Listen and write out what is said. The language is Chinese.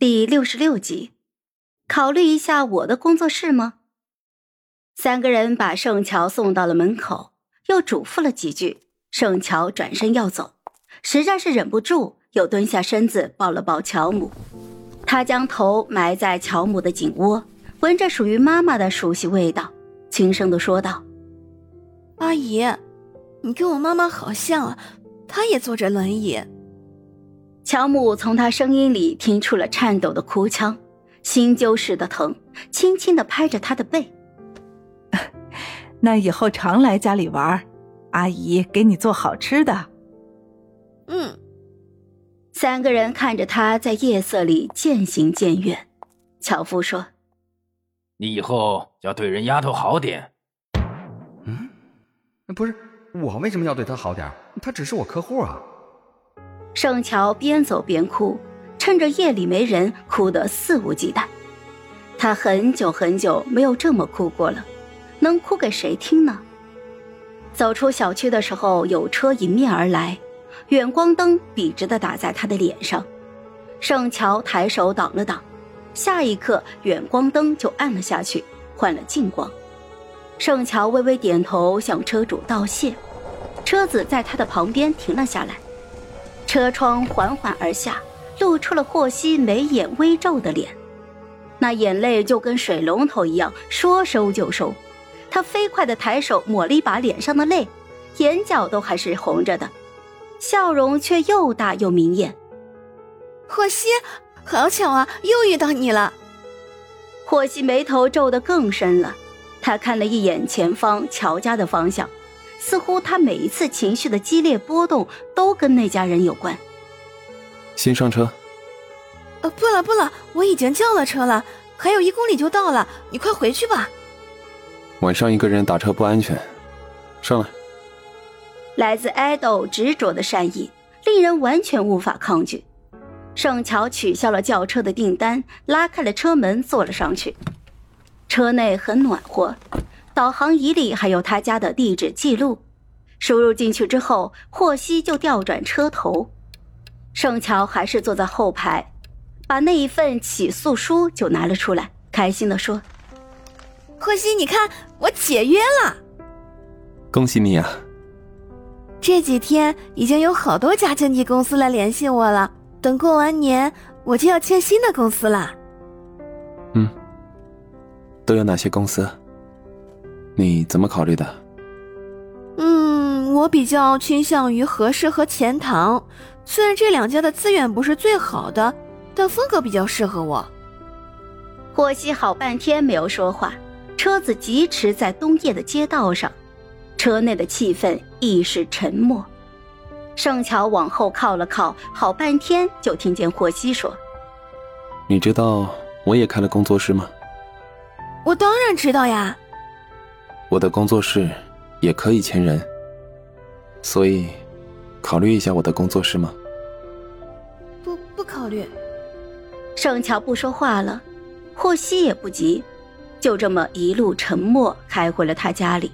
第六十六集，考虑一下我的工作室吗？三个人把盛乔送到了门口，又嘱咐了几句。盛乔转身要走，实在是忍不住，又蹲下身子抱了抱乔母。他将头埋在乔母的颈窝，闻着属于妈妈的熟悉味道，轻声的说道：“阿姨，你跟我妈妈好像啊，她也坐着轮椅。”乔母从他声音里听出了颤抖的哭腔，心揪似的疼，轻轻的拍着他的背。那以后常来家里玩，阿姨给你做好吃的。嗯。三个人看着他在夜色里渐行渐远，樵夫说：“你以后要对人丫头好点。”嗯，不是我为什么要对她好点？她只是我客户啊。盛乔边走边哭，趁着夜里没人，哭得肆无忌惮。他很久很久没有这么哭过了，能哭给谁听呢？走出小区的时候，有车迎面而来，远光灯笔直的打在他的脸上。盛乔抬手挡了挡，下一刻远光灯就暗了下去，换了近光。盛乔微微点头，向车主道谢。车子在他的旁边停了下来。车窗缓缓而下，露出了霍希眉眼微皱的脸，那眼泪就跟水龙头一样，说收就收。他飞快地抬手抹了一把脸上的泪，眼角都还是红着的，笑容却又大又明艳。霍希，好巧啊，又遇到你了。霍希眉头皱得更深了，他看了一眼前方乔家的方向。似乎他每一次情绪的激烈波动都跟那家人有关。先上车。呃，不了不了，我已经叫了车了，还有一公里就到了，你快回去吧。晚上一个人打车不安全，上来。来自爱豆执着的善意，令人完全无法抗拒。盛乔取消了叫车的订单，拉开了车门，坐了上去。车内很暖和。导航仪里还有他家的地址记录，输入进去之后，霍希就调转车头。盛乔还是坐在后排，把那一份起诉书就拿了出来，开心的说：“霍希，你看我解约了，恭喜你啊！这几天已经有好多家经纪公司来联系我了，等过完年我就要签新的公司了。嗯，都有哪些公司？”你怎么考虑的？嗯，我比较倾向于和氏和钱塘，虽然这两家的资源不是最好的，但风格比较适合我。霍希好半天没有说话，车子疾驰在冬夜的街道上，车内的气氛亦是沉默。盛乔往后靠了靠，好半天就听见霍希说：“你知道我也开了工作室吗？”“我当然知道呀。”我的工作室也可以签人，所以考虑一下我的工作室吗？不，不考虑。盛桥不说话了，霍希也不急，就这么一路沉默开回了他家里。